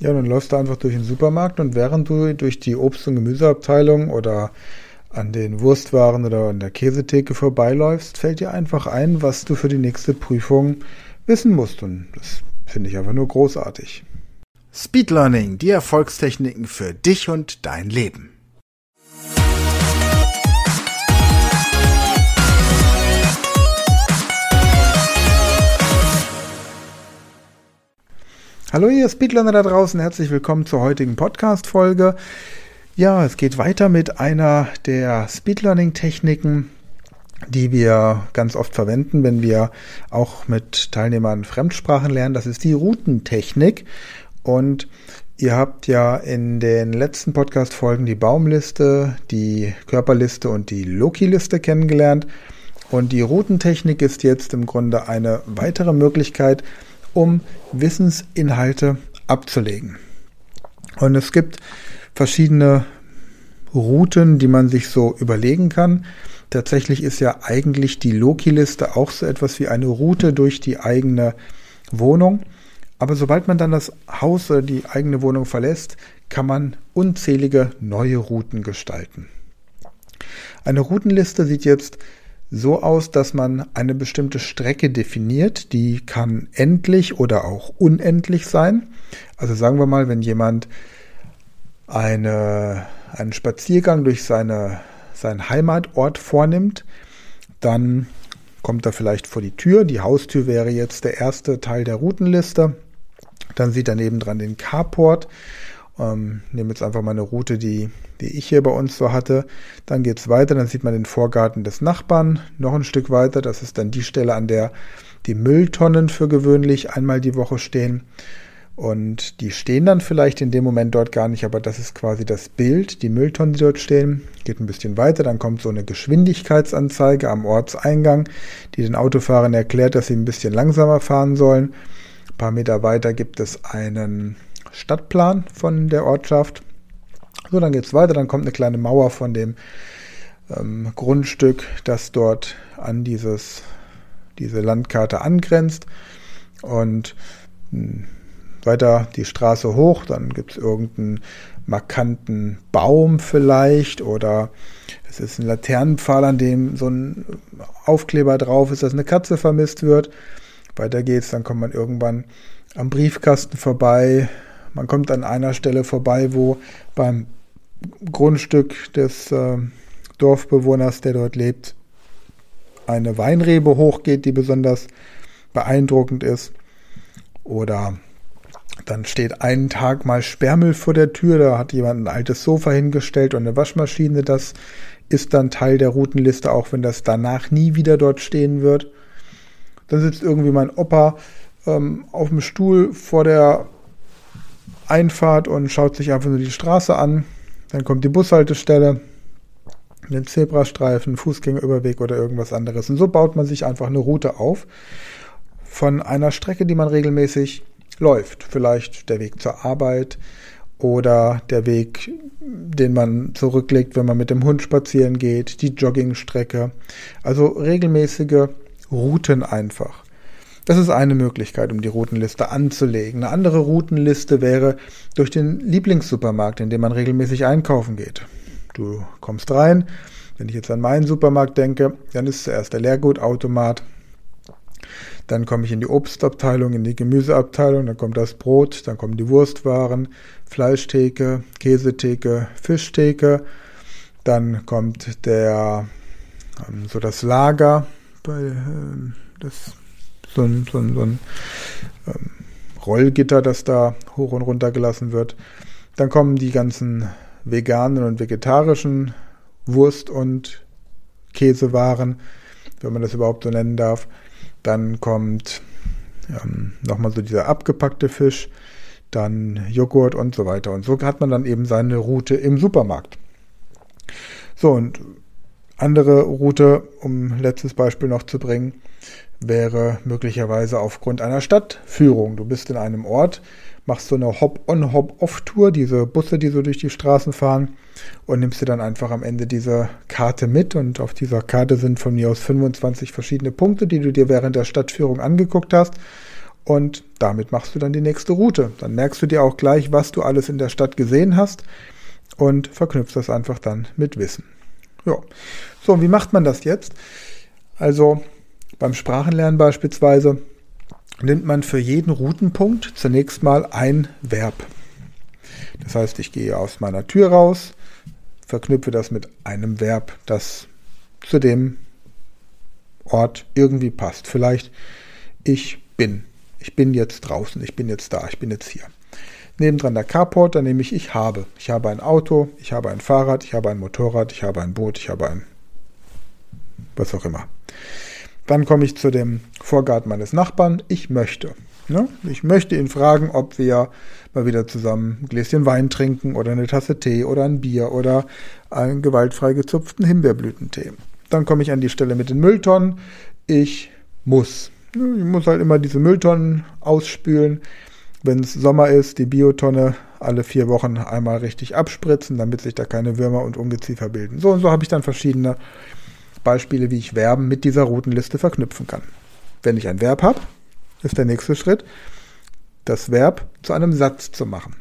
Ja, dann läufst du einfach durch den Supermarkt und während du durch die Obst- und Gemüseabteilung oder an den Wurstwaren oder an der Käsetheke vorbeiläufst, fällt dir einfach ein, was du für die nächste Prüfung wissen musst. Und das finde ich einfach nur großartig. Speed Learning, die Erfolgstechniken für dich und dein Leben. Hallo ihr Speedlearner da draußen, herzlich willkommen zur heutigen Podcast-Folge. Ja, es geht weiter mit einer der Speedlearning-Techniken, die wir ganz oft verwenden, wenn wir auch mit Teilnehmern Fremdsprachen lernen. Das ist die Routentechnik. Und ihr habt ja in den letzten Podcast-Folgen die Baumliste, die Körperliste und die Loki-Liste kennengelernt. Und die Routentechnik ist jetzt im Grunde eine weitere Möglichkeit, um Wissensinhalte abzulegen. Und es gibt verschiedene Routen, die man sich so überlegen kann. Tatsächlich ist ja eigentlich die Loki-Liste auch so etwas wie eine Route durch die eigene Wohnung. Aber sobald man dann das Haus oder die eigene Wohnung verlässt, kann man unzählige neue Routen gestalten. Eine Routenliste sieht jetzt so aus, dass man eine bestimmte Strecke definiert. Die kann endlich oder auch unendlich sein. Also sagen wir mal, wenn jemand eine, einen Spaziergang durch seine, seinen Heimatort vornimmt, dann kommt er vielleicht vor die Tür. Die Haustür wäre jetzt der erste Teil der Routenliste. Dann sieht er nebendran den Carport. Ähm, nehme jetzt einfach mal eine Route, die, die ich hier bei uns so hatte. Dann geht es weiter, dann sieht man den Vorgarten des Nachbarn. Noch ein Stück weiter, das ist dann die Stelle, an der die Mülltonnen für gewöhnlich einmal die Woche stehen. Und die stehen dann vielleicht in dem Moment dort gar nicht, aber das ist quasi das Bild, die Mülltonnen, die dort stehen. Geht ein bisschen weiter, dann kommt so eine Geschwindigkeitsanzeige am Ortseingang, die den Autofahrern erklärt, dass sie ein bisschen langsamer fahren sollen. Ein paar Meter weiter gibt es einen Stadtplan von der Ortschaft. So, dann geht es weiter, dann kommt eine kleine Mauer von dem ähm, Grundstück, das dort an dieses, diese Landkarte angrenzt. Und mh, hm, weiter die Straße hoch, dann gibt es irgendeinen markanten Baum vielleicht oder es ist ein Laternenpfahl, an dem so ein Aufkleber drauf ist, dass eine Katze vermisst wird. Weiter geht's, dann kommt man irgendwann am Briefkasten vorbei, man kommt an einer Stelle vorbei, wo beim Grundstück des äh, Dorfbewohners, der dort lebt, eine Weinrebe hochgeht, die besonders beeindruckend ist. Oder dann steht einen Tag mal Sperrmüll vor der Tür, da hat jemand ein altes Sofa hingestellt und eine Waschmaschine. Das ist dann Teil der Routenliste, auch wenn das danach nie wieder dort stehen wird. Dann sitzt irgendwie mein Opa ähm, auf dem Stuhl vor der Einfahrt und schaut sich einfach nur die Straße an. Dann kommt die Bushaltestelle, den Zebrastreifen, Fußgängerüberweg oder irgendwas anderes. Und so baut man sich einfach eine Route auf von einer Strecke, die man regelmäßig läuft. Vielleicht der Weg zur Arbeit oder der Weg, den man zurücklegt, wenn man mit dem Hund spazieren geht, die Joggingstrecke. Also regelmäßige Routen einfach. Das ist eine Möglichkeit, um die Routenliste anzulegen. Eine andere Routenliste wäre durch den Lieblingssupermarkt, in dem man regelmäßig einkaufen geht. Du kommst rein. Wenn ich jetzt an meinen Supermarkt denke, dann ist zuerst der Leergutautomat. Dann komme ich in die Obstabteilung, in die Gemüseabteilung, dann kommt das Brot, dann kommen die Wurstwaren, Fleischtheke, Käsetheke, Fischtheke. Dann kommt der, ähm, so das Lager, ähm, das so ein, so ein, so ein ähm, Rollgitter, das da hoch und runter gelassen wird. Dann kommen die ganzen veganen und vegetarischen Wurst- und Käsewaren, wenn man das überhaupt so nennen darf. Dann kommt ähm, nochmal so dieser abgepackte Fisch, dann Joghurt und so weiter. Und so hat man dann eben seine Route im Supermarkt. So, und andere Route, um letztes Beispiel noch zu bringen, wäre möglicherweise aufgrund einer Stadtführung. Du bist in einem Ort, machst so eine Hop-on, Hop-off-Tour, diese Busse, die so durch die Straßen fahren und nimmst dir dann einfach am Ende diese Karte mit und auf dieser Karte sind von mir aus 25 verschiedene Punkte, die du dir während der Stadtführung angeguckt hast und damit machst du dann die nächste Route. Dann merkst du dir auch gleich, was du alles in der Stadt gesehen hast und verknüpfst das einfach dann mit Wissen. Ja. So, wie macht man das jetzt? Also beim Sprachenlernen beispielsweise nimmt man für jeden Routenpunkt zunächst mal ein Verb. Das heißt, ich gehe aus meiner Tür raus, verknüpfe das mit einem Verb, das zu dem Ort irgendwie passt. Vielleicht ich bin. Ich bin jetzt draußen, ich bin jetzt da, ich bin jetzt hier. Nebendran der Carport, da nehme ich ich habe. Ich habe ein Auto, ich habe ein Fahrrad, ich habe ein Motorrad, ich habe ein Boot, ich habe ein was auch immer. Dann komme ich zu dem Vorgarten meines Nachbarn. Ich möchte. Ne? Ich möchte ihn fragen, ob wir mal wieder zusammen ein Gläschen Wein trinken oder eine Tasse Tee oder ein Bier oder einen gewaltfrei gezupften Himbeerblütentee. Dann komme ich an die Stelle mit den Mülltonnen. Ich muss. Ich muss halt immer diese Mülltonnen ausspülen. Wenn es Sommer ist, die Biotonne alle vier Wochen einmal richtig abspritzen, damit sich da keine Würmer und Ungeziefer bilden. So und so habe ich dann verschiedene Beispiele, wie ich Verben mit dieser Routenliste verknüpfen kann. Wenn ich ein Verb habe, ist der nächste Schritt, das Verb zu einem Satz zu machen.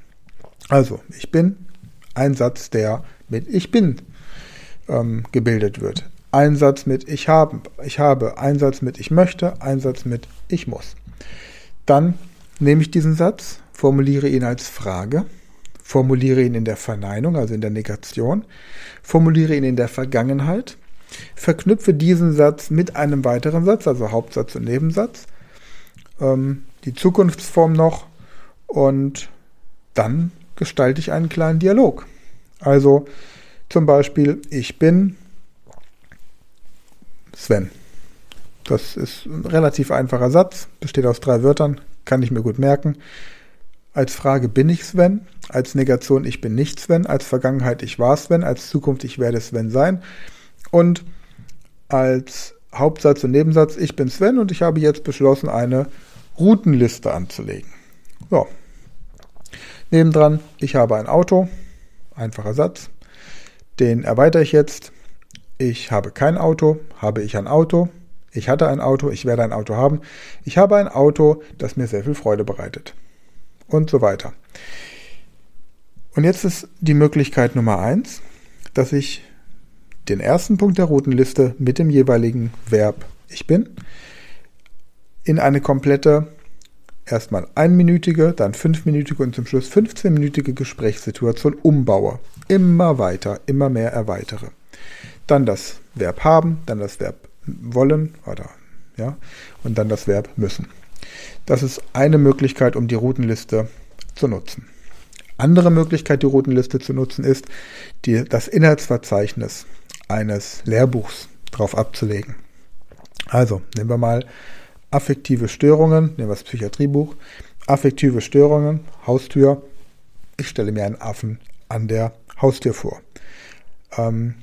Also, ich bin ein Satz, der mit ich bin ähm, gebildet wird. Ein Satz mit ich habe, ich habe, ein Satz mit ich möchte, ein Satz mit ich muss. Dann nehme ich diesen Satz, formuliere ihn als Frage, formuliere ihn in der Verneinung, also in der Negation, formuliere ihn in der Vergangenheit, verknüpfe diesen Satz mit einem weiteren Satz, also Hauptsatz und Nebensatz, ähm, die Zukunftsform noch und dann gestalte ich einen kleinen Dialog. Also zum Beispiel, ich bin Sven. Das ist ein relativ einfacher Satz, besteht aus drei Wörtern, kann ich mir gut merken. Als Frage bin ich Sven, als Negation ich bin nicht Sven, als Vergangenheit ich war Sven, als Zukunft ich werde Sven sein und als Hauptsatz und Nebensatz ich bin Sven und ich habe jetzt beschlossen, eine Routenliste anzulegen. Ja. Nebendran, ich habe ein Auto, einfacher Satz, den erweitere ich jetzt ich habe kein Auto, habe ich ein Auto, ich hatte ein Auto, ich werde ein Auto haben, ich habe ein Auto, das mir sehr viel Freude bereitet. Und so weiter. Und jetzt ist die Möglichkeit Nummer eins, dass ich den ersten Punkt der Routenliste mit dem jeweiligen Verb ich bin in eine komplette, erstmal einminütige, dann fünfminütige und zum Schluss 15-minütige Gesprächssituation umbaue. Immer weiter, immer mehr erweitere dann das Verb haben, dann das Verb wollen oder ja, und dann das Verb müssen. Das ist eine Möglichkeit, um die Routenliste zu nutzen. Andere Möglichkeit, die Routenliste zu nutzen, ist, die, das Inhaltsverzeichnis eines Lehrbuchs drauf abzulegen. Also, nehmen wir mal affektive Störungen, nehmen wir das Psychiatriebuch, affektive Störungen, Haustür. Ich stelle mir einen Affen an der Haustür vor. Ähm,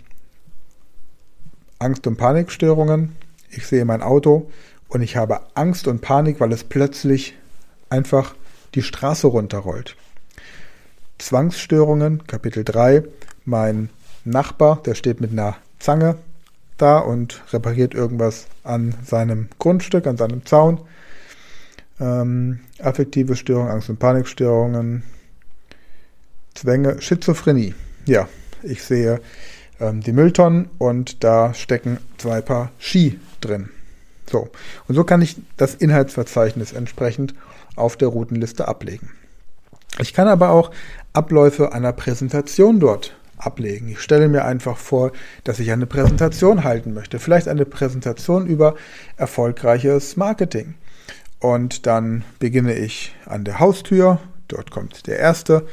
Angst- und Panikstörungen. Ich sehe mein Auto und ich habe Angst und Panik, weil es plötzlich einfach die Straße runterrollt. Zwangsstörungen, Kapitel 3. Mein Nachbar, der steht mit einer Zange da und repariert irgendwas an seinem Grundstück, an seinem Zaun. Ähm, affektive Störungen, Angst- und Panikstörungen, Zwänge, Schizophrenie. Ja, ich sehe ähm, die Mülltonnen und da stecken zwei Paar Ski drin. So. Und so kann ich das Inhaltsverzeichnis entsprechend auf der Routenliste ablegen. Ich kann aber auch Abläufe einer Präsentation dort ablegen. Ich stelle mir einfach vor, dass ich eine Präsentation halten möchte. Vielleicht eine Präsentation über erfolgreiches Marketing. Und dann beginne ich an der Haustür. Dort kommt der erste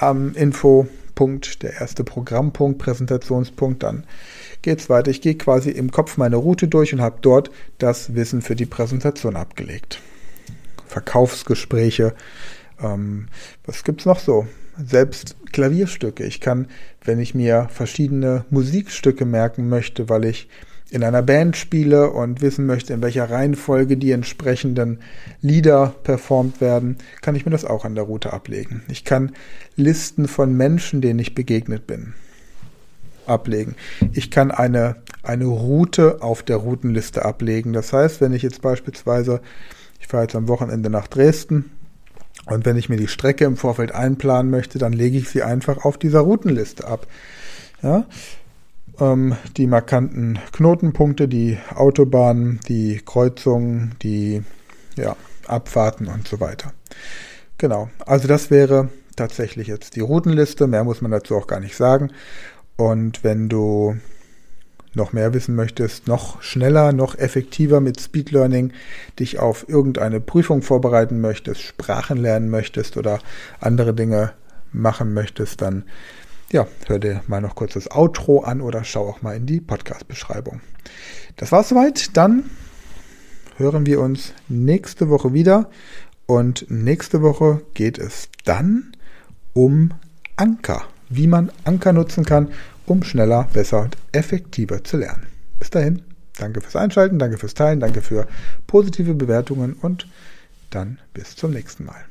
ähm, Info Punkt, der erste Programmpunkt, Präsentationspunkt, dann geht es weiter. Ich gehe quasi im Kopf meine Route durch und habe dort das Wissen für die Präsentation abgelegt. Verkaufsgespräche, ähm, was es noch so? Selbst Klavierstücke. Ich kann, wenn ich mir verschiedene Musikstücke merken möchte, weil ich in einer Band spiele und wissen möchte, in welcher Reihenfolge die entsprechenden Lieder performt werden, kann ich mir das auch an der Route ablegen. Ich kann Listen von Menschen, denen ich begegnet bin, ablegen. Ich kann eine, eine Route auf der Routenliste ablegen. Das heißt, wenn ich jetzt beispielsweise ich fahre jetzt am Wochenende nach Dresden und wenn ich mir die Strecke im Vorfeld einplanen möchte, dann lege ich sie einfach auf dieser Routenliste ab. Ja? Ähm, die markanten Knotenpunkte, die Autobahnen, die Kreuzungen, die ja, Abfahrten und so weiter. Genau, also das wäre tatsächlich jetzt die Routenliste. Mehr muss man dazu auch gar nicht sagen. Und wenn du noch mehr wissen möchtest, noch schneller, noch effektiver mit Speed Learning dich auf irgendeine Prüfung vorbereiten möchtest, Sprachen lernen möchtest oder andere Dinge machen möchtest, dann ja, hör dir mal noch kurz das Outro an oder schau auch mal in die Podcast-Beschreibung. Das war's soweit. Dann hören wir uns nächste Woche wieder. Und nächste Woche geht es dann um Anker, wie man Anker nutzen kann, um schneller, besser und effektiver zu lernen. Bis dahin, danke fürs Einschalten, danke fürs Teilen, danke für positive Bewertungen und dann bis zum nächsten Mal.